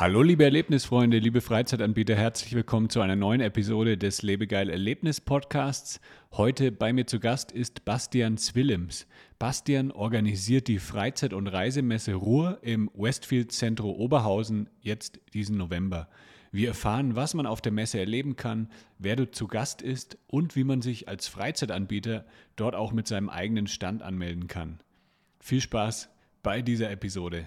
Hallo liebe Erlebnisfreunde, liebe Freizeitanbieter, herzlich willkommen zu einer neuen Episode des Lebegeil Erlebnis Podcasts. Heute bei mir zu Gast ist Bastian Zwillems. Bastian organisiert die Freizeit- und Reisemesse Ruhr im Westfield Zentro Oberhausen jetzt diesen November. Wir erfahren, was man auf der Messe erleben kann, wer dort zu Gast ist und wie man sich als Freizeitanbieter dort auch mit seinem eigenen Stand anmelden kann. Viel Spaß bei dieser Episode.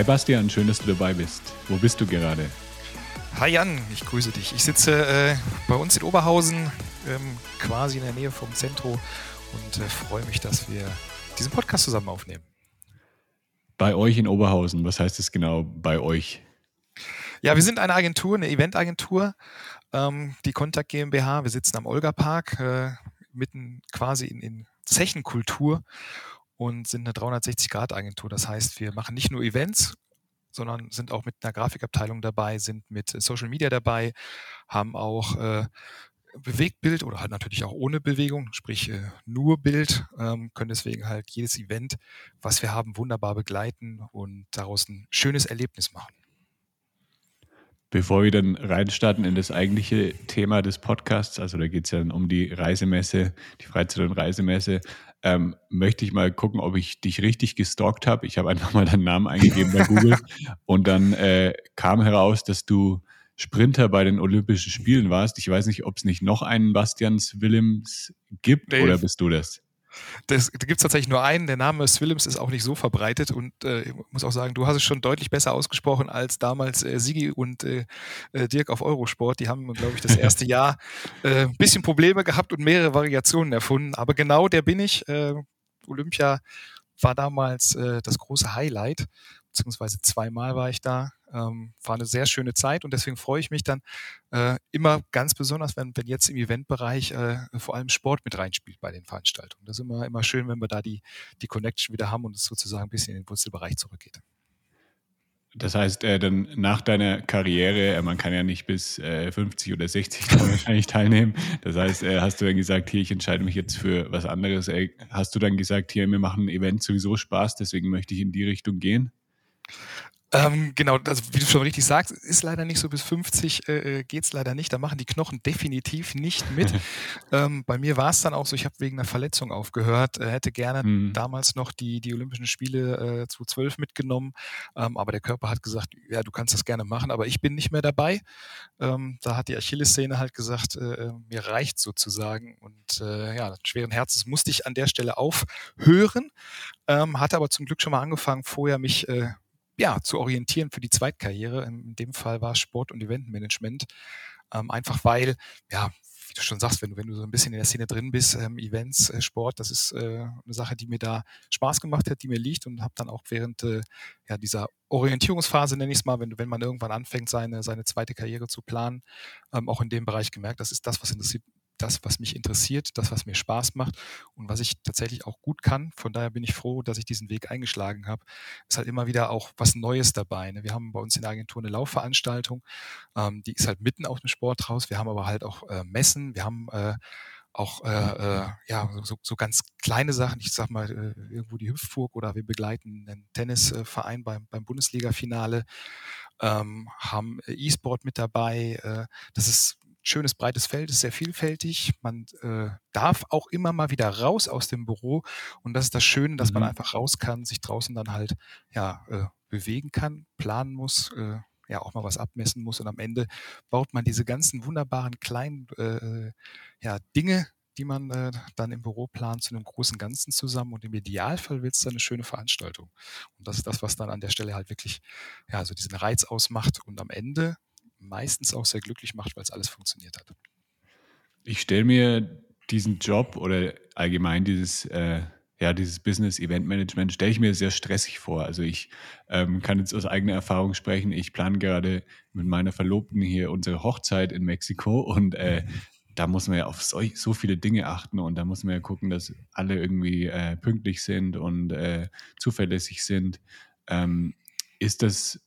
Hi Bastian, schön, dass du dabei bist. Wo bist du gerade? Hi Jan, ich grüße dich. Ich sitze äh, bei uns in Oberhausen, ähm, quasi in der Nähe vom Zentro und äh, freue mich, dass wir diesen Podcast zusammen aufnehmen. Bei euch in Oberhausen, was heißt es genau bei euch? Ja, wir sind eine Agentur, eine Eventagentur, ähm, die Kontakt GmbH. Wir sitzen am Olga-Park, äh, mitten quasi in, in Zechenkultur und sind eine 360-Grad-Agentur. Das heißt, wir machen nicht nur Events, sondern sind auch mit einer Grafikabteilung dabei, sind mit Social Media dabei, haben auch äh, Bewegtbild oder halt natürlich auch ohne Bewegung, sprich äh, nur Bild, ähm, können deswegen halt jedes Event, was wir haben, wunderbar begleiten und daraus ein schönes Erlebnis machen. Bevor wir dann reinstarten in das eigentliche Thema des Podcasts, also da geht es ja um die Reisemesse, die Freizeit- und Reisemesse, ähm, möchte ich mal gucken, ob ich dich richtig gestalkt habe. Ich habe einfach mal deinen Namen eingegeben bei Google und dann äh, kam heraus, dass du Sprinter bei den Olympischen Spielen warst. Ich weiß nicht, ob es nicht noch einen Bastians Willems gibt nee. oder bist du das? Das, da gibt es tatsächlich nur einen. Der Name Swillems ist auch nicht so verbreitet und äh, ich muss auch sagen, du hast es schon deutlich besser ausgesprochen als damals äh, Sigi und äh, äh Dirk auf Eurosport. Die haben, glaube ich, das erste Jahr äh, ein bisschen Probleme gehabt und mehrere Variationen erfunden. Aber genau der bin ich. Äh, Olympia war damals das große Highlight beziehungsweise zweimal war ich da. Ähm, war eine sehr schöne Zeit und deswegen freue ich mich dann äh, immer ganz besonders, wenn, wenn jetzt im Eventbereich äh, vor allem Sport mit reinspielt bei den Veranstaltungen. Das ist immer, immer schön, wenn wir da die, die Connection wieder haben und es sozusagen ein bisschen in den Wurzelbereich zurückgeht. Das heißt, äh, dann nach deiner Karriere, äh, man kann ja nicht bis äh, 50 oder 60 wahrscheinlich teilnehmen. Das heißt, äh, hast du dann gesagt, hier, ich entscheide mich jetzt für was anderes. Äh, hast du dann gesagt, hier, mir machen Events sowieso Spaß, deswegen möchte ich in die Richtung gehen? Ähm, genau, also wie du schon richtig sagst, ist leider nicht so bis 50 äh, äh geht es leider nicht. Da machen die Knochen definitiv nicht mit. ähm, bei mir war es dann auch so, ich habe wegen einer Verletzung aufgehört, äh, hätte gerne mhm. damals noch die, die Olympischen Spiele äh, 2012 mitgenommen, ähm, aber der Körper hat gesagt, ja, du kannst das gerne machen, aber ich bin nicht mehr dabei. Ähm, da hat die Achillessehne halt gesagt, äh, äh mir reicht sozusagen und äh, ja, schweren Herzens musste ich an der Stelle aufhören, ähm, hatte aber zum Glück schon mal angefangen, vorher mich äh, ja, zu orientieren für die Zweitkarriere. In dem Fall war es Sport- und Eventmanagement. Ähm, einfach weil, ja, wie du schon sagst, wenn du, wenn du so ein bisschen in der Szene drin bist, ähm, Events, äh, Sport, das ist äh, eine Sache, die mir da Spaß gemacht hat, die mir liegt und habe dann auch während äh, ja, dieser Orientierungsphase, nenne ich es mal, wenn, wenn man irgendwann anfängt, seine, seine zweite Karriere zu planen, ähm, auch in dem Bereich gemerkt, das ist das, was interessiert, das, was mich interessiert, das, was mir Spaß macht und was ich tatsächlich auch gut kann. Von daher bin ich froh, dass ich diesen Weg eingeschlagen habe. Ist halt immer wieder auch was Neues dabei. Ne? Wir haben bei uns in der Agentur eine Laufveranstaltung, ähm, die ist halt mitten aus dem Sport raus. Wir haben aber halt auch äh, Messen, wir haben äh, auch äh, äh, ja so, so ganz kleine Sachen. Ich sag mal äh, irgendwo die Hüpfburg oder wir begleiten einen Tennisverein beim, beim Bundesliga-Finale, ähm, haben E-Sport mit dabei. Äh, das ist schönes breites Feld, ist sehr vielfältig. Man äh, darf auch immer mal wieder raus aus dem Büro und das ist das Schöne, dass mhm. man einfach raus kann, sich draußen dann halt ja äh, bewegen kann, planen muss, äh, ja auch mal was abmessen muss und am Ende baut man diese ganzen wunderbaren kleinen äh, ja, Dinge, die man äh, dann im Büro plant, zu einem großen Ganzen zusammen und im Idealfall wird es dann eine schöne Veranstaltung. Und das ist das, was dann an der Stelle halt wirklich ja so diesen Reiz ausmacht und am Ende meistens auch sehr glücklich macht, weil es alles funktioniert hat. Ich stelle mir diesen Job oder allgemein dieses, äh, ja, dieses Business Event Management stelle ich mir sehr stressig vor. Also ich ähm, kann jetzt aus eigener Erfahrung sprechen. Ich plane gerade mit meiner Verlobten hier unsere Hochzeit in Mexiko und äh, da muss man ja auf so, so, viele Dinge achten und da muss man ja gucken, dass alle irgendwie äh, pünktlich sind und äh, zuverlässig sind. Ähm, ist das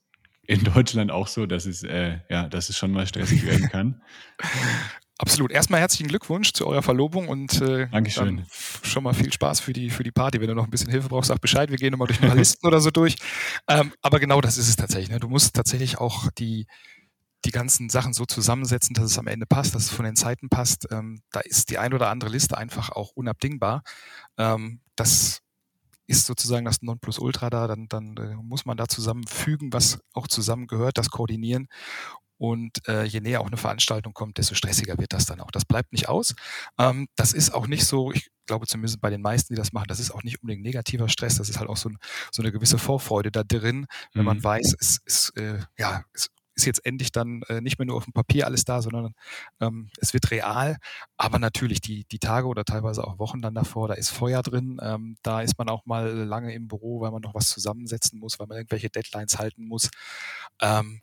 in Deutschland auch so, dass es, äh, ja, dass es schon mal stressig werden kann? Absolut. Erstmal herzlichen Glückwunsch zu eurer Verlobung und äh, Dankeschön. schon mal viel Spaß für die, für die Party. Wenn du noch ein bisschen Hilfe brauchst, sag Bescheid. Wir gehen nochmal durch ein paar Listen oder so durch. Ähm, aber genau das ist es tatsächlich. Ne? Du musst tatsächlich auch die, die ganzen Sachen so zusammensetzen, dass es am Ende passt, dass es von den Zeiten passt. Ähm, da ist die ein oder andere Liste einfach auch unabdingbar. Ähm, das ist sozusagen das Nonplusultra da, dann, dann äh, muss man da zusammenfügen, was auch zusammengehört, das koordinieren. Und äh, je näher auch eine Veranstaltung kommt, desto stressiger wird das dann auch. Das bleibt nicht aus. Ähm, das ist auch nicht so, ich glaube zumindest bei den meisten, die das machen, das ist auch nicht unbedingt negativer Stress. Das ist halt auch so, ein, so eine gewisse Vorfreude da drin, wenn mhm. man weiß, es ist, äh, ja, es ist jetzt endlich dann äh, nicht mehr nur auf dem Papier alles da, sondern ähm, es wird real. Aber natürlich die, die Tage oder teilweise auch Wochen dann davor, da ist Feuer drin. Ähm, da ist man auch mal lange im Büro, weil man noch was zusammensetzen muss, weil man irgendwelche Deadlines halten muss. Ähm,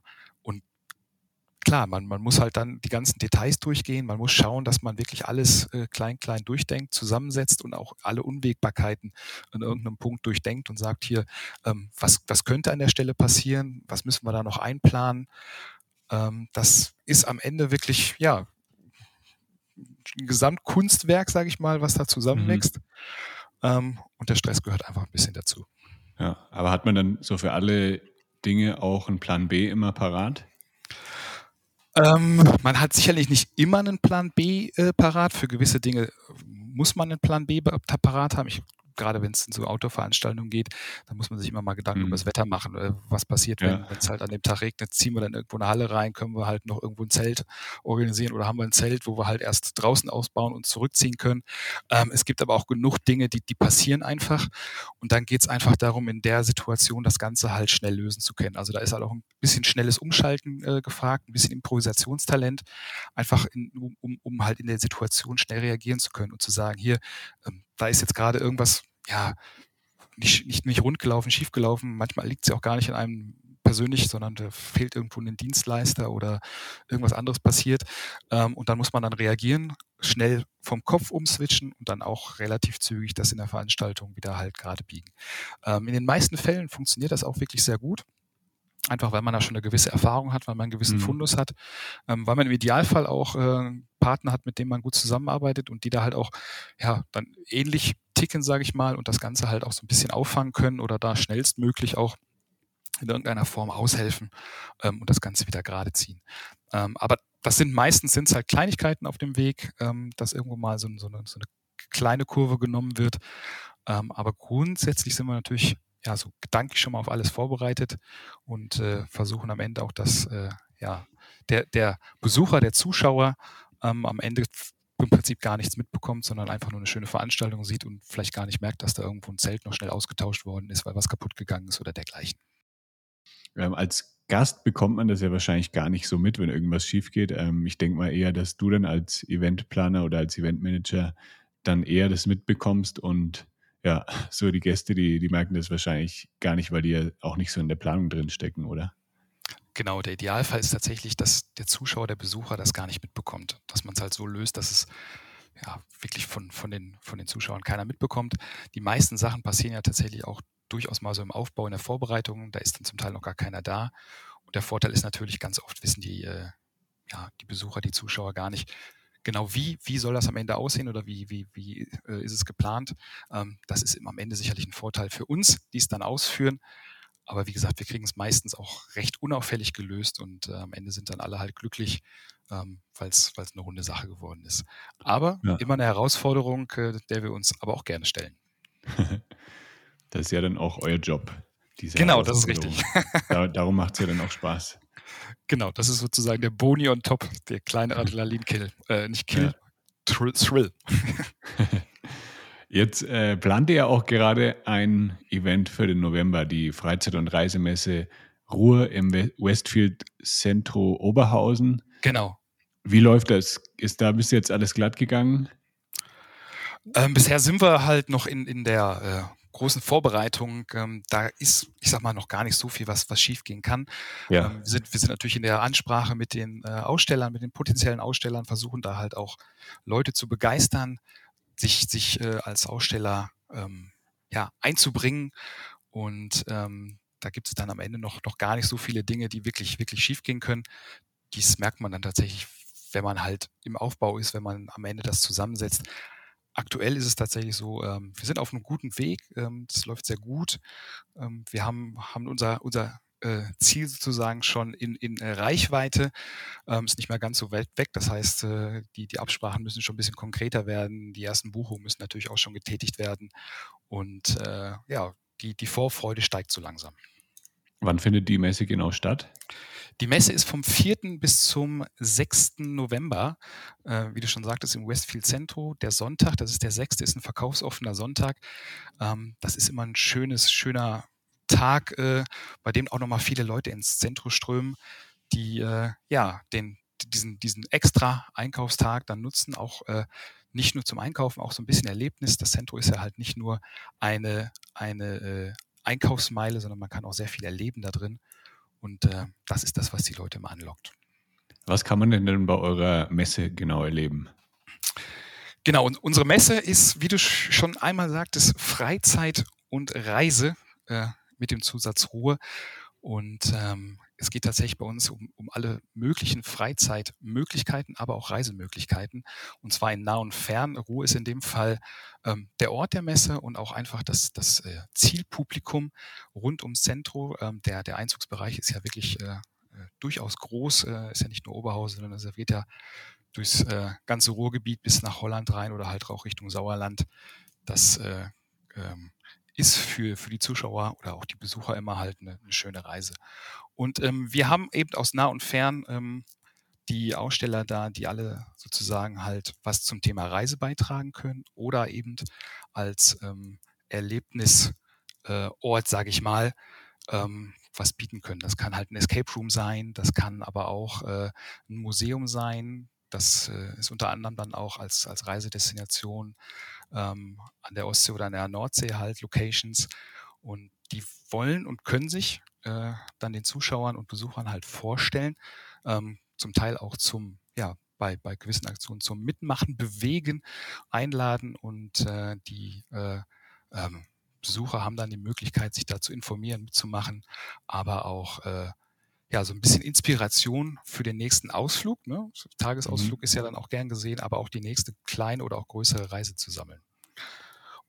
klar, man, man muss halt dann die ganzen Details durchgehen, man muss schauen, dass man wirklich alles äh, klein, klein durchdenkt, zusammensetzt und auch alle Unwägbarkeiten an irgendeinem Punkt durchdenkt und sagt hier, ähm, was, was könnte an der Stelle passieren, was müssen wir da noch einplanen. Ähm, das ist am Ende wirklich, ja, ein Gesamtkunstwerk, sage ich mal, was da zusammenwächst. Mhm. Ähm, und der Stress gehört einfach ein bisschen dazu. Ja, aber hat man dann so für alle Dinge auch einen Plan B immer parat? Ähm, man hat sicherlich nicht immer einen Plan B äh, parat. Für gewisse Dinge muss man einen Plan B parat haben. Ich gerade wenn es in so Outdoor-Veranstaltungen geht, dann muss man sich immer mal Gedanken mhm. über das Wetter machen. Äh, was passiert, wenn es halt an dem Tag regnet? Ziehen wir dann irgendwo eine Halle rein? Können wir halt noch irgendwo ein Zelt organisieren oder haben wir ein Zelt, wo wir halt erst draußen ausbauen und zurückziehen können? Ähm, es gibt aber auch genug Dinge, die, die passieren einfach. Und dann geht es einfach darum, in der Situation das Ganze halt schnell lösen zu können. Also da ist halt auch ein bisschen schnelles Umschalten äh, gefragt, ein bisschen Improvisationstalent, einfach in, um, um halt in der Situation schnell reagieren zu können und zu sagen, hier, ähm, da ist jetzt gerade irgendwas ja, nicht, nicht, nicht rund gelaufen, schief gelaufen. Manchmal liegt es ja auch gar nicht in einem persönlich, sondern da fehlt irgendwo ein Dienstleister oder irgendwas anderes passiert. Ähm, und dann muss man dann reagieren, schnell vom Kopf umswitchen und dann auch relativ zügig das in der Veranstaltung wieder halt gerade biegen. Ähm, in den meisten Fällen funktioniert das auch wirklich sehr gut. Einfach weil man da schon eine gewisse Erfahrung hat, weil man einen gewissen mhm. Fundus hat, ähm, weil man im Idealfall auch äh, Partner hat, mit dem man gut zusammenarbeitet und die da halt auch ja dann ähnlich ticken, sage ich mal, und das Ganze halt auch so ein bisschen auffangen können oder da schnellstmöglich auch in irgendeiner Form aushelfen ähm, und das Ganze wieder gerade ziehen. Ähm, aber das sind meistens sind halt Kleinigkeiten auf dem Weg, ähm, dass irgendwo mal so, so, eine, so, eine, kleine Kurve genommen wird. Ähm, aber grundsätzlich sind wir natürlich ja so gedanklich schon mal auf alles vorbereitet und äh, versuchen am Ende auch, dass äh, ja der, der Besucher, der Zuschauer ähm, am Ende im Prinzip gar nichts mitbekommt, sondern einfach nur eine schöne Veranstaltung sieht und vielleicht gar nicht merkt, dass da irgendwo ein Zelt noch schnell ausgetauscht worden ist, weil was kaputt gegangen ist oder dergleichen. Ähm, als Gast bekommt man das ja wahrscheinlich gar nicht so mit, wenn irgendwas schief geht. Ähm, ich denke mal eher, dass du dann als Eventplaner oder als Eventmanager dann eher das mitbekommst und ja, so die Gäste, die, die merken das wahrscheinlich gar nicht, weil die ja auch nicht so in der Planung drin stecken, oder? Genau, der Idealfall ist tatsächlich, dass der Zuschauer, der Besucher das gar nicht mitbekommt. Dass man es halt so löst, dass es ja wirklich von, von, den, von den Zuschauern keiner mitbekommt. Die meisten Sachen passieren ja tatsächlich auch durchaus mal so im Aufbau, in der Vorbereitung. Da ist dann zum Teil noch gar keiner da. Und der Vorteil ist natürlich, ganz oft wissen die, äh, ja, die Besucher, die Zuschauer gar nicht, genau wie, wie soll das am Ende aussehen oder wie, wie, wie äh, ist es geplant. Ähm, das ist am Ende sicherlich ein Vorteil für uns, die es dann ausführen. Aber wie gesagt, wir kriegen es meistens auch recht unauffällig gelöst und äh, am Ende sind dann alle halt glücklich, ähm, weil es eine runde Sache geworden ist. Aber ja. immer eine Herausforderung, äh, der wir uns aber auch gerne stellen. das ist ja dann auch euer Job. genau, das ist richtig. da, darum macht es ja dann auch Spaß. Genau, das ist sozusagen der Boni on top, der kleine Adrenalin-Kill. Äh, nicht Kill, ja. Thrill. Jetzt äh, plant ihr ja auch gerade ein Event für den November, die Freizeit- und Reisemesse Ruhr im Westfield Centro Oberhausen. Genau. Wie läuft das? Ist da bis jetzt alles glatt gegangen? Ähm, bisher sind wir halt noch in, in der äh, großen Vorbereitung. Ähm, da ist, ich sag mal, noch gar nicht so viel, was, was schiefgehen kann. Ja. Ähm, wir, sind, wir sind natürlich in der Ansprache mit den äh, Ausstellern, mit den potenziellen Ausstellern, versuchen da halt auch Leute zu begeistern, sich, sich äh, als Aussteller ähm, ja, einzubringen. Und ähm, da gibt es dann am Ende noch, noch gar nicht so viele Dinge, die wirklich, wirklich schiefgehen können. Dies merkt man dann tatsächlich, wenn man halt im Aufbau ist, wenn man am Ende das zusammensetzt. Aktuell ist es tatsächlich so, ähm, wir sind auf einem guten Weg, ähm, das läuft sehr gut. Ähm, wir haben, haben unser, unser äh, Ziel sozusagen schon in, in äh, Reichweite, ähm, ist nicht mehr ganz so weit weg. Das heißt, äh, die, die Absprachen müssen schon ein bisschen konkreter werden. Die ersten Buchungen müssen natürlich auch schon getätigt werden. Und äh, ja, die, die Vorfreude steigt so langsam. Wann findet die Messe genau statt? Die Messe ist vom 4. bis zum 6. November, äh, wie du schon sagtest, im Westfield Centro. Der Sonntag, das ist der 6., ist ein verkaufsoffener Sonntag. Ähm, das ist immer ein schönes, schöner Tag, äh, bei dem auch nochmal viele Leute ins Zentrum strömen, die äh, ja den, diesen, diesen extra Einkaufstag dann nutzen, auch äh, nicht nur zum Einkaufen, auch so ein bisschen Erlebnis. Das Zentrum ist ja halt nicht nur eine, eine äh, Einkaufsmeile, sondern man kann auch sehr viel erleben da drin. Und äh, das ist das, was die Leute immer anlockt. Was kann man denn denn bei eurer Messe genau erleben? Genau, und unsere Messe ist, wie du schon einmal sagtest, Freizeit und Reise äh, mit dem Zusatz Ruhe. Und ähm, es geht tatsächlich bei uns um, um alle möglichen Freizeitmöglichkeiten, aber auch Reisemöglichkeiten. Und zwar in nah und fern. Ruhe ist in dem Fall ähm, der Ort der Messe und auch einfach das, das äh, Zielpublikum rund ums Zentrum. Ähm, der, der Einzugsbereich ist ja wirklich äh, äh, durchaus groß, äh, ist ja nicht nur Oberhausen, sondern es geht ja durchs äh, ganze Ruhrgebiet bis nach Holland rein oder halt auch Richtung Sauerland. Das äh, ähm, ist für, für die Zuschauer oder auch die Besucher immer halt eine, eine schöne Reise. Und ähm, wir haben eben aus nah und fern ähm, die Aussteller da, die alle sozusagen halt was zum Thema Reise beitragen können oder eben als ähm, Erlebnisort, äh, sage ich mal, ähm, was bieten können. Das kann halt ein Escape Room sein, das kann aber auch äh, ein Museum sein. Das äh, ist unter anderem dann auch als, als Reisedestination ähm, an der Ostsee oder an der Nordsee halt Locations. Und die wollen und können sich äh, dann den Zuschauern und Besuchern halt vorstellen, ähm, zum Teil auch zum, ja, bei, bei gewissen Aktionen zum Mitmachen, bewegen, einladen und äh, die äh, ähm, Besucher haben dann die Möglichkeit, sich da zu informieren, mitzumachen, aber auch äh, ja, so ein bisschen Inspiration für den nächsten Ausflug. Ne? Tagesausflug mhm. ist ja dann auch gern gesehen, aber auch die nächste kleine oder auch größere Reise zu sammeln.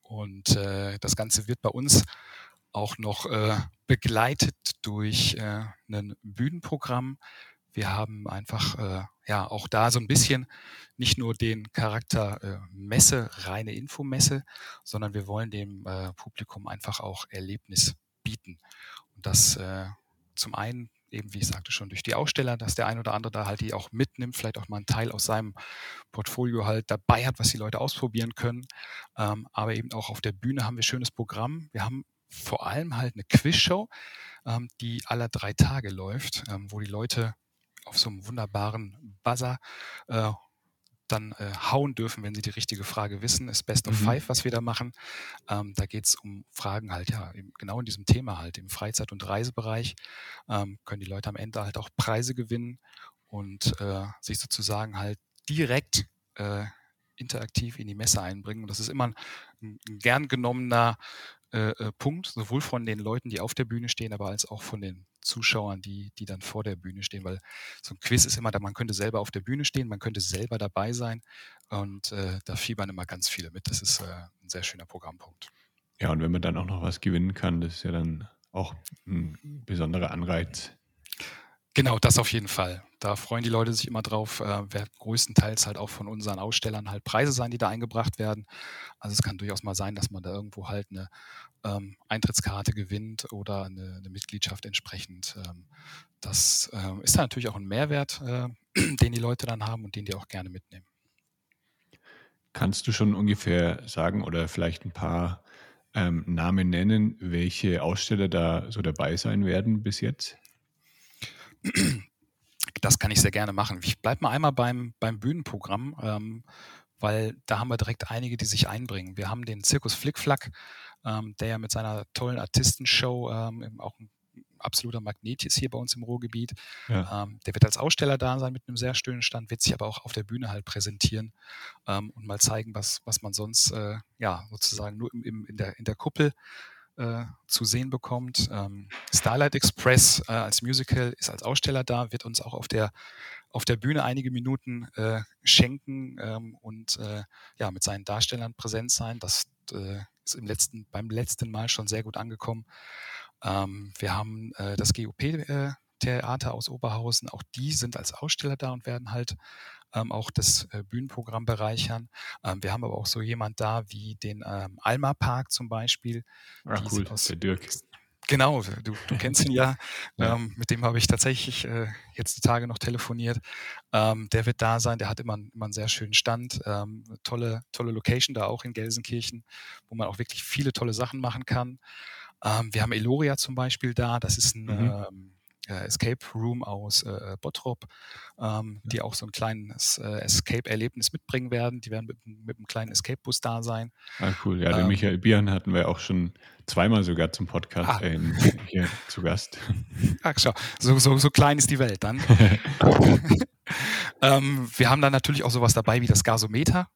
Und äh, das Ganze wird bei uns auch noch äh, begleitet durch äh, ein Bühnenprogramm. Wir haben einfach äh, ja auch da so ein bisschen nicht nur den Charakter äh, Messe, reine Infomesse, sondern wir wollen dem äh, Publikum einfach auch Erlebnis bieten. Und das äh, zum einen eben, wie ich sagte, schon durch die Aussteller, dass der ein oder andere da halt die auch mitnimmt, vielleicht auch mal einen Teil aus seinem Portfolio halt dabei hat, was die Leute ausprobieren können. Ähm, aber eben auch auf der Bühne haben wir schönes Programm. Wir haben vor allem halt eine Quizshow, ähm, die alle drei Tage läuft, ähm, wo die Leute auf so einem wunderbaren Buzzer äh, dann äh, hauen dürfen, wenn sie die richtige Frage wissen. Ist Best of mhm. Five, was wir da machen. Ähm, da geht es um Fragen halt, ja, genau in diesem Thema halt, im Freizeit- und Reisebereich ähm, können die Leute am Ende halt auch Preise gewinnen und äh, sich sozusagen halt direkt äh, interaktiv in die Messe einbringen. Und das ist immer ein, ein gern genommener äh, äh, Punkt, sowohl von den Leuten, die auf der Bühne stehen, aber als auch von den Zuschauern, die, die dann vor der Bühne stehen, weil so ein Quiz ist immer da, man könnte selber auf der Bühne stehen, man könnte selber dabei sein und äh, da fiebern immer ganz viele mit. Das ist äh, ein sehr schöner Programmpunkt. Ja, und wenn man dann auch noch was gewinnen kann, das ist ja dann auch ein besonderer Anreiz. Genau, das auf jeden Fall. Da freuen die Leute sich immer drauf. Äh, wird größtenteils halt auch von unseren Ausstellern halt Preise sein, die da eingebracht werden. Also es kann durchaus mal sein, dass man da irgendwo halt eine ähm, Eintrittskarte gewinnt oder eine, eine Mitgliedschaft entsprechend. Ähm, das äh, ist dann natürlich auch ein Mehrwert, äh, den die Leute dann haben und den die auch gerne mitnehmen. Kannst du schon ungefähr sagen oder vielleicht ein paar ähm, Namen nennen, welche Aussteller da so dabei sein werden bis jetzt? Das kann ich sehr gerne machen. Ich bleibe mal einmal beim, beim Bühnenprogramm, ähm, weil da haben wir direkt einige, die sich einbringen. Wir haben den Zirkus Flickflack, ähm, der ja mit seiner tollen Artistenshow ähm, auch ein absoluter Magnet ist hier bei uns im Ruhrgebiet. Ja. Ähm, der wird als Aussteller da sein mit einem sehr schönen Stand, wird sich aber auch auf der Bühne halt präsentieren ähm, und mal zeigen, was, was man sonst äh, ja sozusagen nur im, im, in, der, in der Kuppel äh, zu sehen bekommt. Ähm, Starlight Express äh, als Musical ist als Aussteller da, wird uns auch auf der auf der Bühne einige Minuten äh, schenken ähm, und äh, ja mit seinen Darstellern präsent sein. Das äh, ist im letzten beim letzten Mal schon sehr gut angekommen. Ähm, wir haben äh, das GOP-Theater aus Oberhausen, auch die sind als Aussteller da und werden halt ähm, auch das äh, Bühnenprogramm bereichern. Ähm, wir haben aber auch so jemand da wie den ähm, Alma Park zum Beispiel. Ah, cool, aus, der Dirk. Genau, du, du kennst ihn ja. ja. Ähm, mit dem habe ich tatsächlich äh, jetzt die Tage noch telefoniert. Ähm, der wird da sein, der hat immer, immer einen sehr schönen Stand. Ähm, tolle, tolle Location da auch in Gelsenkirchen, wo man auch wirklich viele tolle Sachen machen kann. Ähm, wir haben Eloria zum Beispiel da, das ist ein mhm. Äh, Escape Room aus äh, Bottrop, ähm, ja. die auch so ein kleines äh, Escape-Erlebnis mitbringen werden. Die werden mit, mit einem kleinen Escape-Bus da sein. Ah, cool. Ja, den ähm, Michael Bian hatten wir auch schon zweimal sogar zum Podcast ah. äh, hier zu Gast. Ach, schau, so, so, so klein ist die Welt dann. ähm, wir haben dann natürlich auch sowas dabei wie das Gasometer.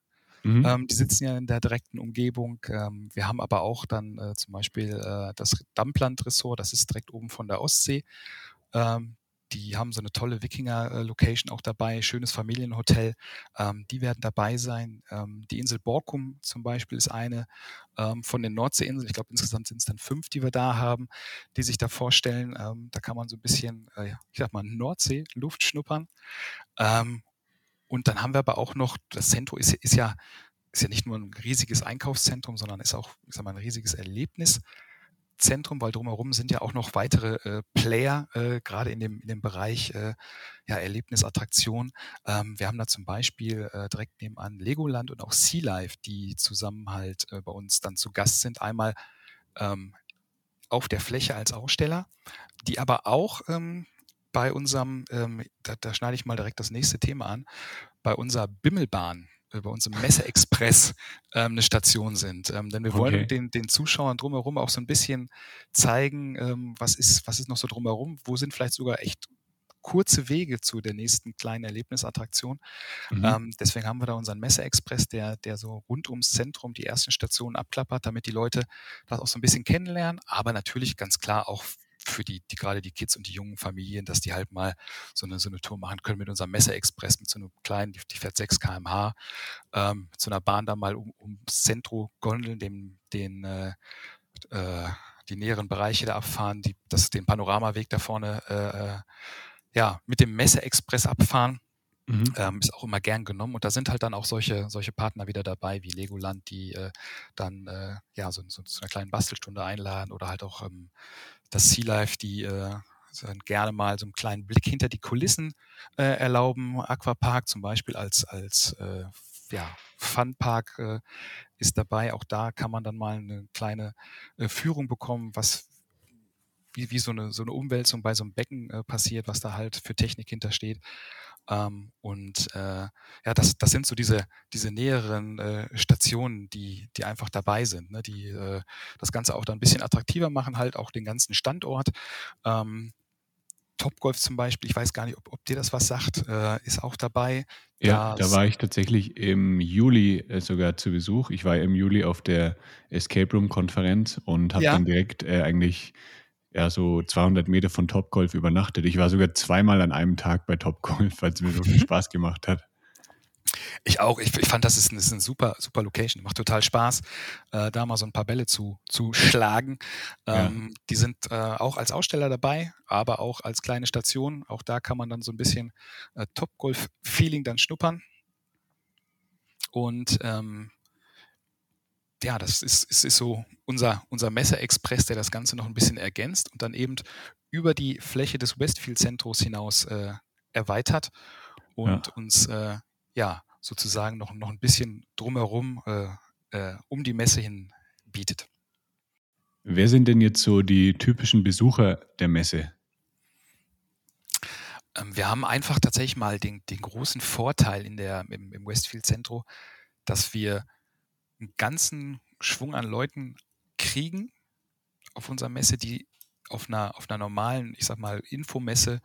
Mhm. Ähm, die sitzen ja in der direkten Umgebung. Ähm, wir haben aber auch dann äh, zum Beispiel äh, das Dampland-Ressort, das ist direkt oben von der Ostsee. Ähm, die haben so eine tolle Wikinger-Location auch dabei, schönes Familienhotel. Ähm, die werden dabei sein. Ähm, die Insel Borkum zum Beispiel ist eine ähm, von den Nordseeinseln. Ich glaube, insgesamt sind es dann fünf, die wir da haben, die sich da vorstellen. Ähm, da kann man so ein bisschen, äh, ich sag mal, Nordsee-Luft schnuppern. Ähm, und dann haben wir aber auch noch, das Centro ist, ist, ja, ist ja nicht nur ein riesiges Einkaufszentrum, sondern ist auch, ich sag mal, ein riesiges Erlebniszentrum, weil drumherum sind ja auch noch weitere äh, Player, äh, gerade in dem, in dem Bereich äh, ja, Erlebnisattraktion. Ähm, wir haben da zum Beispiel äh, direkt nebenan Legoland und auch Sea Life, die zusammen halt äh, bei uns dann zu Gast sind. Einmal ähm, auf der Fläche als Aussteller, die aber auch ähm, bei unserem, ähm, da, da schneide ich mal direkt das nächste Thema an, bei unserer Bimmelbahn, äh, bei unserem Messe-Express ähm, eine Station sind. Ähm, denn wir okay. wollen den, den Zuschauern drumherum auch so ein bisschen zeigen, ähm, was, ist, was ist noch so drumherum, wo sind vielleicht sogar echt kurze Wege zu der nächsten kleinen Erlebnisattraktion. Mhm. Ähm, deswegen haben wir da unseren Messe-Express, der, der so rund ums Zentrum die ersten Stationen abklappert, damit die Leute das auch so ein bisschen kennenlernen, aber natürlich ganz klar auch für die, die gerade die Kids und die jungen Familien, dass die halt mal so eine, so eine Tour machen können mit unserem Messer-Express, mit so einem kleinen, die, die fährt 6 km/h, ähm, mit so einer Bahn da mal um, ums Zentro gondeln, dem, den, äh, äh, die näheren Bereiche da abfahren, die, das, den Panoramaweg da vorne, äh, äh ja, mit dem Messer-Express abfahren. Mhm. Ähm, ist auch immer gern genommen und da sind halt dann auch solche, solche Partner wieder dabei, wie Legoland, die äh, dann äh, ja so, so zu einer kleinen Bastelstunde einladen oder halt auch ähm, das Sea Life, die äh, gerne mal so einen kleinen Blick hinter die Kulissen äh, erlauben. Aquapark zum Beispiel als, als äh, ja, Funpark äh, ist dabei. Auch da kann man dann mal eine kleine äh, Führung bekommen, was wie, wie so, eine, so eine Umwälzung bei so einem Becken äh, passiert, was da halt für Technik hintersteht. Ähm, und äh, ja, das, das sind so diese, diese näheren äh, Stationen, die, die einfach dabei sind, ne? die äh, das Ganze auch dann ein bisschen attraktiver machen, halt auch den ganzen Standort. Ähm, Topgolf zum Beispiel, ich weiß gar nicht, ob, ob dir das was sagt, äh, ist auch dabei. Ja, da war ich tatsächlich im Juli äh, sogar zu Besuch. Ich war im Juli auf der Escape Room Konferenz und habe ja. dann direkt äh, eigentlich ja, so 200 Meter von Topgolf übernachtet. Ich war sogar zweimal an einem Tag bei Topgolf, weil es mir so viel Spaß gemacht hat. Ich auch. Ich, ich fand, das ist, ein, das ist eine super, super Location. Macht total Spaß, äh, da mal so ein paar Bälle zu, zu schlagen. Ähm, ja. Die sind äh, auch als Aussteller dabei, aber auch als kleine Station. Auch da kann man dann so ein bisschen äh, Topgolf-Feeling dann schnuppern. Und ähm, ja, das ist, ist, ist so unser, unser Messer-Express, der das Ganze noch ein bisschen ergänzt und dann eben über die Fläche des Westfield-Zentros hinaus äh, erweitert und ja. uns äh, ja sozusagen noch, noch ein bisschen drumherum äh, äh, um die Messe hin bietet. Wer sind denn jetzt so die typischen Besucher der Messe? Ähm, wir haben einfach tatsächlich mal den, den großen Vorteil in der, im, im Westfield Centro, dass wir einen ganzen Schwung an Leuten kriegen auf unserer Messe, die auf einer, auf einer normalen, ich sag mal, Infomesse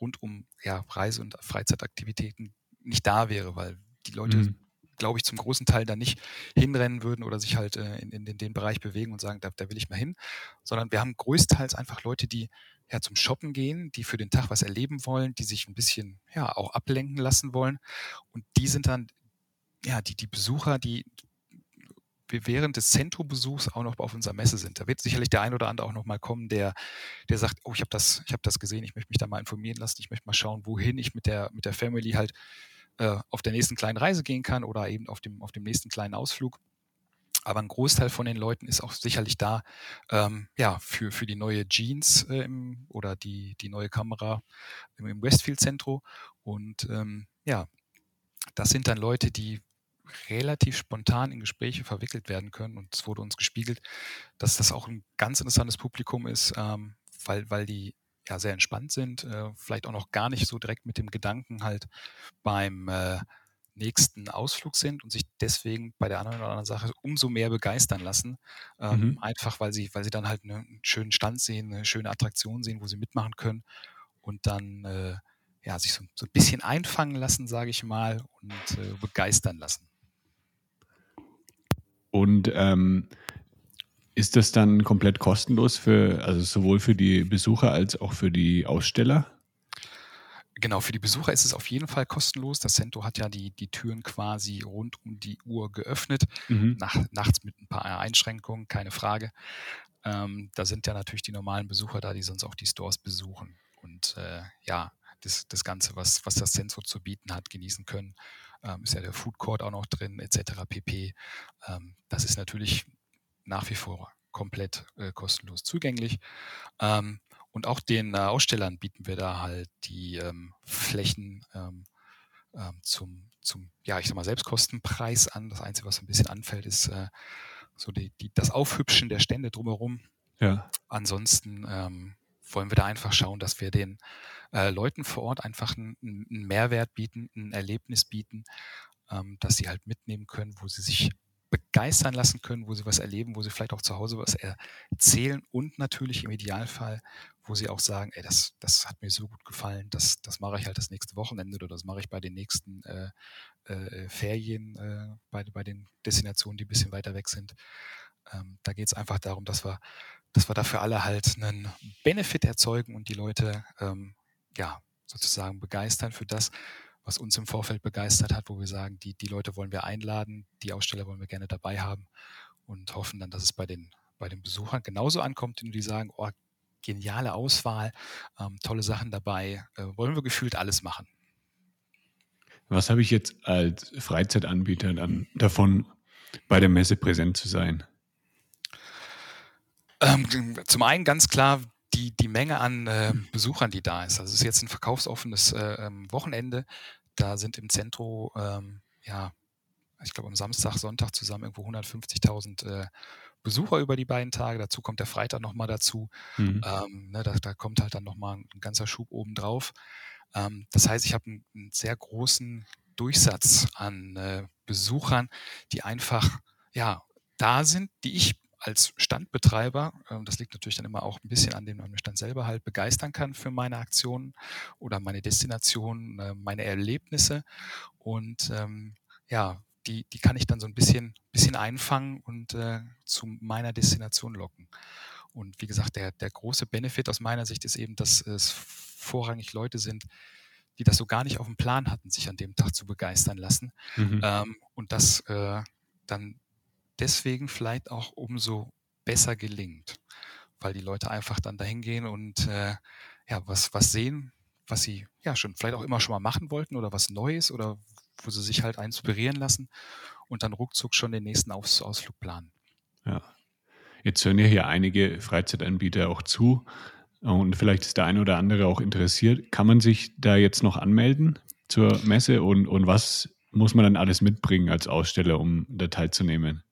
rund um ja, Reise- und Freizeitaktivitäten nicht da wäre, weil die Leute, mhm. glaube ich, zum großen Teil da nicht hinrennen würden oder sich halt äh, in, in, den Bereich bewegen und sagen, da, da will ich mal hin, sondern wir haben größtenteils einfach Leute, die ja, zum Shoppen gehen, die für den Tag was erleben wollen, die sich ein bisschen ja auch ablenken lassen wollen. Und die sind dann, ja, die, die Besucher, die während des Zentro-Besuchs auch noch auf unserer Messe sind. Da wird sicherlich der ein oder andere auch noch mal kommen, der, der sagt, oh, ich habe das, ich habe das gesehen, ich möchte mich da mal informieren lassen, ich möchte mal schauen, wohin ich mit der, mit der Family halt äh, auf der nächsten kleinen Reise gehen kann oder eben auf dem, auf dem nächsten kleinen Ausflug. Aber ein Großteil von den Leuten ist auch sicherlich da, ähm, ja, für, für die neue Jeans äh, im, oder die, die neue Kamera im, im Westfield Zentro. Und ähm, ja, das sind dann Leute, die relativ spontan in Gespräche verwickelt werden können. Und es wurde uns gespiegelt, dass das auch ein ganz interessantes Publikum ist, ähm, weil, weil die ja sehr entspannt sind, äh, vielleicht auch noch gar nicht so direkt mit dem Gedanken halt beim äh, nächsten Ausflug sind und sich deswegen bei der anderen oder anderen Sache umso mehr begeistern lassen. Ähm, mhm. Einfach weil sie, weil sie dann halt einen schönen Stand sehen, eine schöne Attraktion sehen, wo sie mitmachen können und dann äh, ja, sich so, so, ein bisschen einfangen lassen, sage ich mal, und äh, begeistern lassen. Und ähm, ist das dann komplett kostenlos für, also sowohl für die Besucher als auch für die Aussteller? Genau, für die Besucher ist es auf jeden Fall kostenlos. Das Cento hat ja die, die Türen quasi rund um die Uhr geöffnet, mhm. Nach, nachts mit ein paar Einschränkungen, keine Frage. Ähm, da sind ja natürlich die normalen Besucher da, die sonst auch die Stores besuchen und äh, ja, das, das Ganze, was, was das Sensor zu bieten hat, genießen können. Ähm, ist ja der Food Court auch noch drin, etc. pp. Ähm, das ist natürlich nach wie vor komplett äh, kostenlos zugänglich. Ähm, und auch den äh, Ausstellern bieten wir da halt die ähm, Flächen ähm, ähm, zum, zum, ja, ich sag mal, Selbstkostenpreis an. Das Einzige, was ein bisschen anfällt, ist äh, so die, die, das Aufhübschen der Stände drumherum. Ja. Ansonsten wollen wir da einfach schauen, dass wir den äh, Leuten vor Ort einfach einen, einen, Mehrwert bieten, ein Erlebnis bieten, ähm, dass sie halt mitnehmen können, wo sie sich begeistern lassen können, wo sie was erleben, wo sie vielleicht auch zu Hause was erzählen und natürlich im Idealfall, wo sie auch sagen, ey, das, das hat mir so gut gefallen, das, das mache ich halt das nächste Wochenende oder das mache ich bei den nächsten äh, äh, Ferien, äh, bei, bei den Destinationen, die ein bisschen weiter weg sind. Ähm, da geht es einfach darum, dass wir, dass wir dafür alle halt einen Benefit erzeugen und die Leute ähm, ja sozusagen begeistern für das, was uns im Vorfeld begeistert hat, wo wir sagen, die, die Leute wollen wir einladen, die Aussteller wollen wir gerne dabei haben und hoffen dann, dass es bei den, bei den Besuchern genauso ankommt, die sagen, oh, geniale Auswahl, ähm, tolle Sachen dabei, äh, wollen wir gefühlt alles machen. Was habe ich jetzt als Freizeitanbieter dann davon, bei der Messe präsent zu sein? Ähm, zum einen ganz klar die, die Menge an äh, Besuchern, die da ist. Also es ist jetzt ein verkaufsoffenes äh, ähm, Wochenende. Da sind im Zentrum, ähm, ja, ich glaube am Samstag, Sonntag zusammen irgendwo 150.000 äh, Besucher über die beiden Tage. Dazu kommt der Freitag nochmal dazu. Mhm. Ähm, ne, da, da, kommt halt dann nochmal ein, ein ganzer Schub oben drauf. Ähm, das heißt, ich habe einen, einen, sehr großen Durchsatz an äh, Besuchern, die einfach ja da sind, die ich als Standbetreiber, äh, das liegt natürlich dann immer auch ein bisschen an dem, an dem Stand selber halt, begeistern kann für meine Aktionen oder meine Destinationen, äh, meine Erlebnisse. Und ähm, ja, die, die kann ich dann so ein bisschen, bisschen einfangen und äh, zu meiner Destination locken. Und wie gesagt, der, der große Benefit aus meiner Sicht ist eben, dass es vorrangig Leute sind, die das so gar nicht auf dem Plan hatten, sich an dem Tag zu begeistern lassen. Mhm. Ähm, und das äh, dann deswegen vielleicht auch umso besser gelingt, weil die Leute einfach dann dahin gehen und äh, ja, was, was sehen, was sie ja schon vielleicht auch immer schon mal machen wollten oder was Neues oder wo sie sich halt inspirieren lassen und dann ruckzuck schon den nächsten Aus Ausflug planen. Ja. Jetzt hören ja hier einige Freizeitanbieter auch zu und vielleicht ist der eine oder andere auch interessiert. Kann man sich da jetzt noch anmelden zur Messe und, und was muss man dann alles mitbringen als Aussteller, um da teilzunehmen?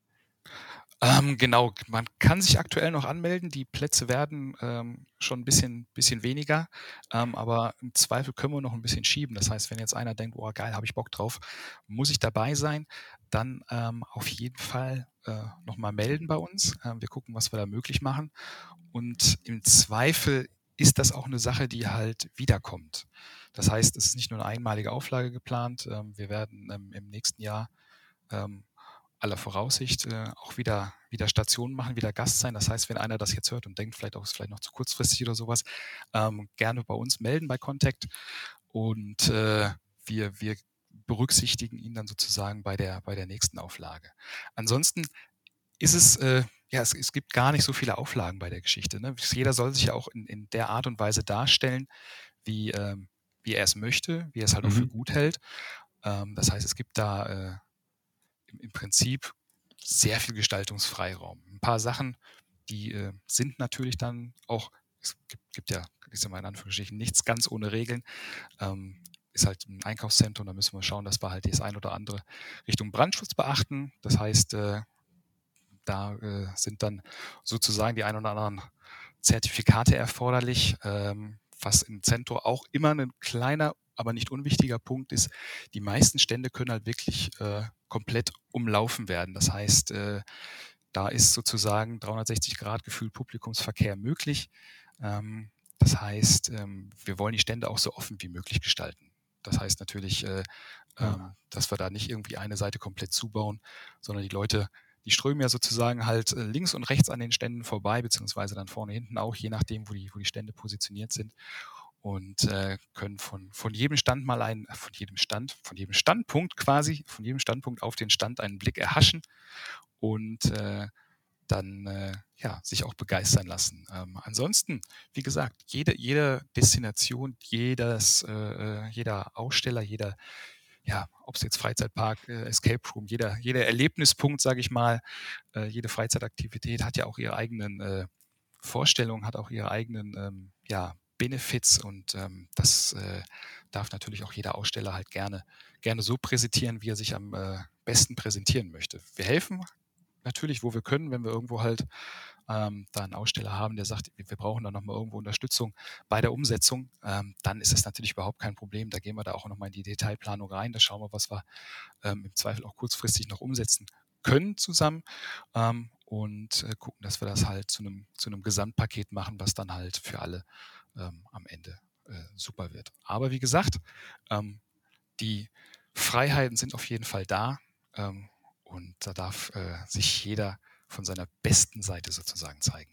Ähm, genau, man kann sich aktuell noch anmelden. Die Plätze werden ähm, schon ein bisschen, bisschen weniger, ähm, aber im Zweifel können wir noch ein bisschen schieben. Das heißt, wenn jetzt einer denkt, oh geil, habe ich Bock drauf, muss ich dabei sein, dann ähm, auf jeden Fall äh, nochmal melden bei uns. Ähm, wir gucken, was wir da möglich machen. Und im Zweifel ist das auch eine Sache, die halt wiederkommt. Das heißt, es ist nicht nur eine einmalige Auflage geplant. Ähm, wir werden im nächsten Jahr aller Voraussicht äh, auch wieder, wieder Stationen machen, wieder Gast sein. Das heißt, wenn einer das jetzt hört und denkt, vielleicht auch ist vielleicht noch zu kurzfristig oder sowas, ähm, gerne bei uns melden bei Contact und äh, wir, wir berücksichtigen ihn dann sozusagen bei der, bei der nächsten Auflage. Ansonsten ist es, äh, ja, es, es, gibt gar nicht so viele Auflagen bei der Geschichte. Ne? Jeder soll sich ja auch in, in der Art und Weise darstellen, wie, ähm, wie er es möchte, wie er es halt mhm. auch für mhm. gut hält. Ähm, das heißt, es gibt da äh, im Prinzip sehr viel Gestaltungsfreiraum. Ein paar Sachen, die äh, sind natürlich dann auch, es gibt, gibt ja, ich sage mal in Anführungsstrichen, nichts ganz ohne Regeln. Ähm, ist halt ein Einkaufszentrum, da müssen wir schauen, dass wir halt das ein oder andere Richtung Brandschutz beachten. Das heißt, äh, da äh, sind dann sozusagen die ein oder anderen Zertifikate erforderlich, ähm, was im Zentrum auch immer ein kleiner, aber nicht unwichtiger Punkt ist. Die meisten Stände können halt wirklich äh, komplett umlaufen werden. Das heißt, äh, da ist sozusagen 360 Grad gefühlt Publikumsverkehr möglich. Ähm, das heißt, ähm, wir wollen die Stände auch so offen wie möglich gestalten. Das heißt natürlich, äh, ähm, dass wir da nicht irgendwie eine Seite komplett zubauen, sondern die Leute, die strömen ja sozusagen halt äh, links und rechts an den Ständen vorbei, beziehungsweise dann vorne hinten auch, je nachdem, wo die, wo die Stände positioniert sind und äh, können von, von jedem Stand mal einen, von jedem Stand, von jedem Standpunkt quasi, von jedem Standpunkt auf den Stand einen Blick erhaschen und äh, dann äh, ja, sich auch begeistern lassen. Ähm, ansonsten, wie gesagt, jede, jede Destination, jedes, äh, äh jeder Aussteller, jeder, ja, ob es jetzt Freizeitpark, äh, Escape Room, jeder, jeder Erlebnispunkt, sage ich mal, äh, jede Freizeitaktivität hat ja auch ihre eigenen äh, Vorstellungen, hat auch ihre eigenen ähm, ja, Benefits und ähm, das äh, darf natürlich auch jeder Aussteller halt gerne, gerne so präsentieren, wie er sich am äh, besten präsentieren möchte. Wir helfen natürlich, wo wir können, wenn wir irgendwo halt ähm, da einen Aussteller haben, der sagt, wir brauchen da nochmal irgendwo Unterstützung bei der Umsetzung, ähm, dann ist das natürlich überhaupt kein Problem. Da gehen wir da auch nochmal in die Detailplanung rein, da schauen wir, was wir ähm, im Zweifel auch kurzfristig noch umsetzen können zusammen ähm, und äh, gucken, dass wir das halt zu einem, zu einem Gesamtpaket machen, was dann halt für alle ähm, am Ende äh, super wird. Aber wie gesagt, ähm, die Freiheiten sind auf jeden Fall da ähm, und da darf äh, sich jeder von seiner besten Seite sozusagen zeigen.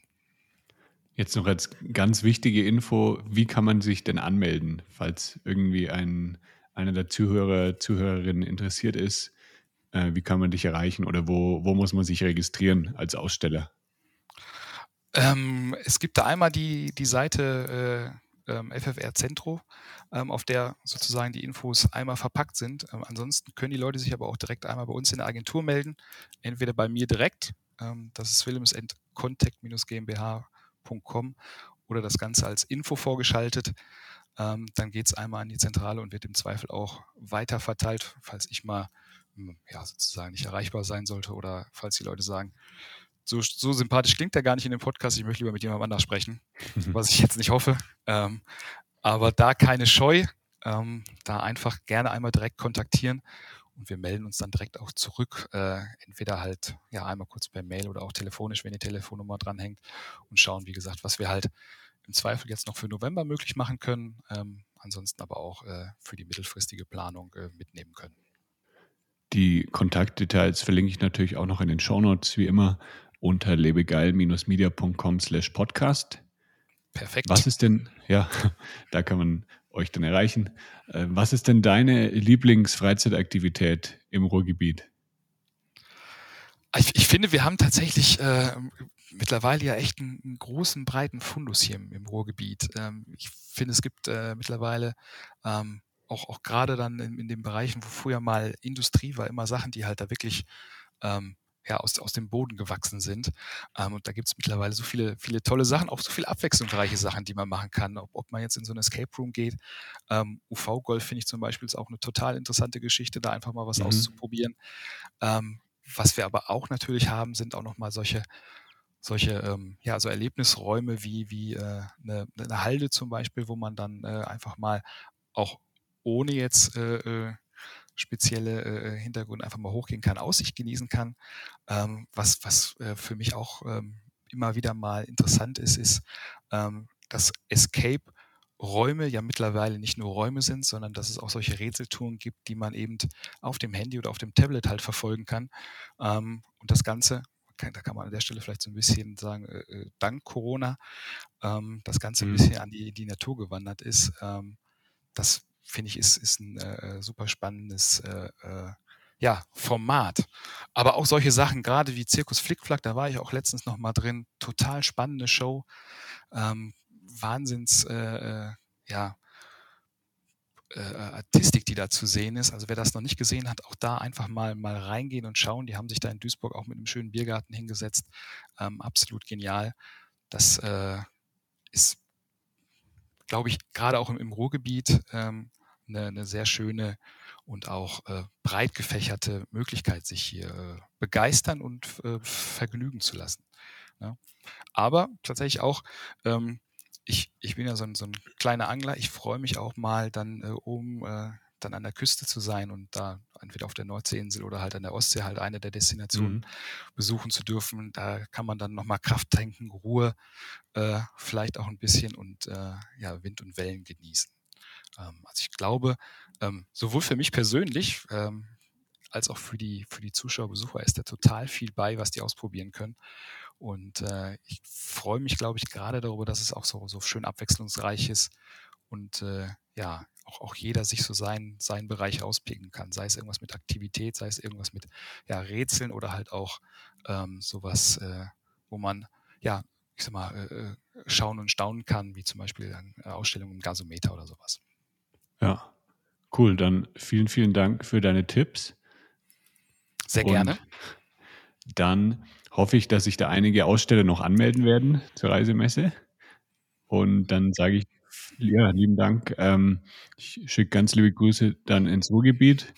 Jetzt noch als ganz wichtige Info, wie kann man sich denn anmelden, falls irgendwie ein, einer der Zuhörer, Zuhörerinnen interessiert ist? Äh, wie kann man dich erreichen oder wo, wo muss man sich registrieren als Aussteller? Ähm, es gibt da einmal die, die Seite äh, ähm, FFR Centro, ähm, auf der sozusagen die Infos einmal verpackt sind. Ähm, ansonsten können die Leute sich aber auch direkt einmal bei uns in der Agentur melden, entweder bei mir direkt, ähm, das ist willemsendcontact-gmbh.com oder das Ganze als Info vorgeschaltet. Dann geht es einmal an die Zentrale und wird im Zweifel auch weiter verteilt, falls ich mal hm, ja, sozusagen nicht erreichbar sein sollte oder falls die Leute sagen, so, so sympathisch klingt er gar nicht in dem Podcast. Ich möchte lieber mit jemandem anders sprechen, was ich jetzt nicht hoffe. Ähm, aber da keine Scheu, ähm, da einfach gerne einmal direkt kontaktieren und wir melden uns dann direkt auch zurück. Äh, entweder halt ja einmal kurz per Mail oder auch telefonisch, wenn die Telefonnummer dranhängt und schauen, wie gesagt, was wir halt im Zweifel jetzt noch für November möglich machen können, ähm, ansonsten aber auch äh, für die mittelfristige Planung äh, mitnehmen können. Die Kontaktdetails verlinke ich natürlich auch noch in den Shownotes, wie immer unter lebegeil-media.com slash podcast. Perfekt. Was ist denn, ja, da kann man euch dann erreichen. Äh, was ist denn deine Lieblingsfreizeitaktivität im Ruhrgebiet? Ich, ich finde, wir haben tatsächlich äh, mittlerweile ja echt einen, einen, großen, breiten Fundus hier im, im Ruhrgebiet. Ähm, ich finde, es gibt äh, mittlerweile ähm, auch, auch gerade dann in, in den Bereichen, wo früher mal Industrie war, immer Sachen, die halt da wirklich ähm, ja, aus, aus dem Boden gewachsen sind. Ähm, und da gibt es mittlerweile so viele, viele tolle Sachen, auch so viele abwechslungsreiche Sachen, die man machen kann. Ob, ob man jetzt in so ein Escape Room geht. Ähm, UV-Golf finde ich zum Beispiel ist auch eine total interessante Geschichte, da einfach mal was mhm. auszuprobieren. Ähm, was wir aber auch natürlich haben, sind auch nochmal solche solche ähm, ja so Erlebnisräume wie wie äh, eine, eine Halde zum Beispiel, wo man dann äh, einfach mal auch ohne jetzt äh, äh spezielle äh, Hintergründe einfach mal hochgehen kann, Aussicht genießen kann. Ähm, was was äh, für mich auch ähm, immer wieder mal interessant ist, ist, ähm, dass Escape Räume ja mittlerweile nicht nur Räume sind, sondern dass es auch solche Rätseltouren gibt, die man eben auf dem Handy oder auf dem Tablet halt verfolgen kann. Ähm, und das Ganze, da kann man an der Stelle vielleicht so ein bisschen sagen, äh, äh dank Corona, ähm, das Ganze ein mhm. bisschen an die, die Natur gewandert ist. Ähm, das finde ich ist, ist ein äh, super spannendes äh, äh, ja, Format. Aber auch solche Sachen, gerade wie Zirkus Flickflack, da war ich auch letztens noch mal drin. Total spannende Show. Ähm, Wahnsinns, äh, äh ja, äh, Artistik, die da zu sehen ist. Also wer das noch nicht gesehen hat, auch da einfach mal, mal reingehen und schauen. Die haben sich da in Duisburg auch mit einem schönen Biergarten hingesetzt. Ähm, absolut genial. Das ist, glaube ich, gerade auch im, im Ruhrgebiet ähm, eine, eine sehr schöne und auch äh, breit gefächerte Möglichkeit, sich hier äh, begeistern und äh, vergnügen zu lassen. Ja. Aber tatsächlich auch, ähm, ich, ich bin ja so ein, so ein kleiner Angler, ich freue mich auch mal dann oben äh, dann an der Küste zu sein und da entweder auf der Nordseeinsel oder halt an der Ostsee halt eine der Destinationen mhm. besuchen zu dürfen. Da kann man dann nochmal Kraft tanken, Ruhe, äh, vielleicht auch ein bisschen und äh, ja, Wind und Wellen genießen. Ähm, also ich glaube, ähm, sowohl für mich persönlich ähm, als auch für die, für die Zuschauer, Besucher ist da total viel bei, was die ausprobieren können. Und äh, ich freue mich, glaube ich, gerade darüber, dass es auch so, so schön abwechslungsreich ist und äh, ja, auch, auch jeder sich so seinen, seinen Bereich auspicken kann. Sei es irgendwas mit Aktivität, sei es irgendwas mit ja, Rätseln oder halt auch ähm, sowas, äh, wo man ja, ich sag mal, äh, äh schauen und staunen kann, wie zum Beispiel eine Ausstellung im Gasometer oder sowas. Ja, cool. Dann vielen, vielen Dank für deine Tipps. Sehr gerne. dann hoffe ich, dass sich da einige Aussteller noch anmelden werden zur Reisemesse. Und dann sage ich, ja, lieben Dank. Ähm, ich schicke ganz liebe Grüße dann ins Ruhrgebiet.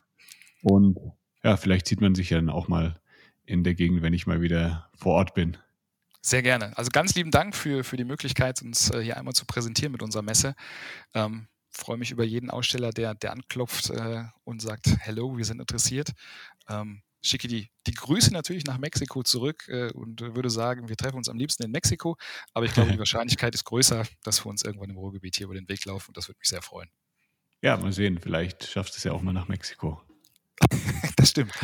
Und ja, vielleicht sieht man sich ja dann auch mal in der Gegend, wenn ich mal wieder vor Ort bin. Sehr gerne. Also ganz lieben Dank für, für die Möglichkeit, uns äh, hier einmal zu präsentieren mit unserer Messe. Ähm, freue mich über jeden Aussteller, der, der anklopft äh, und sagt, hello, wir sind interessiert. Ähm, schicke die, die Grüße natürlich nach Mexiko zurück äh, und würde sagen, wir treffen uns am liebsten in Mexiko. Aber ich glaube, die Wahrscheinlichkeit ist größer, dass wir uns irgendwann im Ruhrgebiet hier über den Weg laufen und das würde mich sehr freuen. Ja, mal sehen. Vielleicht schaffst du es ja auch mal nach Mexiko. das stimmt.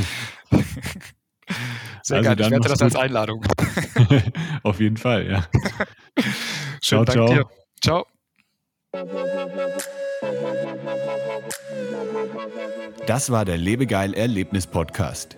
Sehr also gerne. Ich werte das als Einladung. Auf jeden Fall, ja. Schönen ciao, Dank ciao. dir. Ciao. Das war der Lebegeil Erlebnis Podcast.